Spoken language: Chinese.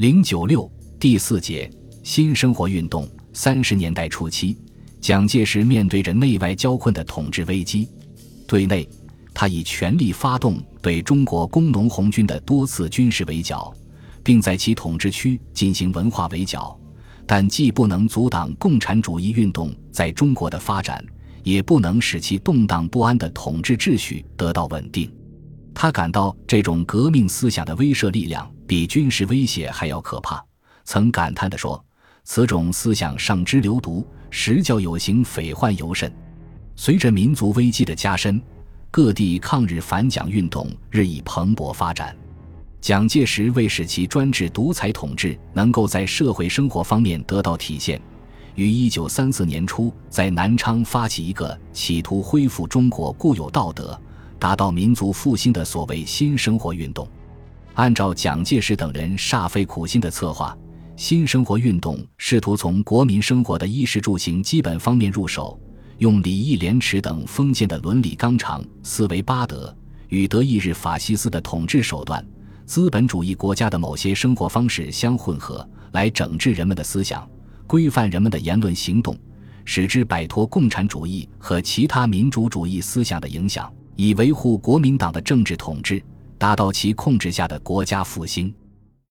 零九六第四节新生活运动。三十年代初期，蒋介石面对着内外交困的统治危机。对内，他以全力发动对中国工农红军的多次军事围剿，并在其统治区进行文化围剿，但既不能阻挡共产主义运动在中国的发展，也不能使其动荡不安的统治秩序得到稳定。他感到这种革命思想的威慑力量比军事威胁还要可怕，曾感叹地说：“此种思想上之流毒，实教有形，匪患尤甚。”随着民族危机的加深，各地抗日反蒋运动日益蓬勃发展。蒋介石为使其专制独裁统治能够在社会生活方面得到体现，于1934年初在南昌发起一个企图恢复中国固有道德、达到民族复兴的所谓新生活运动。按照蒋介石等人煞费苦心的策划，新生活运动试图从国民生活的衣食住行基本方面入手。用礼义廉耻等封建的伦理纲常、思维八德，与德意日法西斯的统治手段、资本主义国家的某些生活方式相混合，来整治人们的思想，规范人们的言论行动，使之摆脱共产主义和其他民主主义思想的影响，以维护国民党的政治统治，达到其控制下的国家复兴。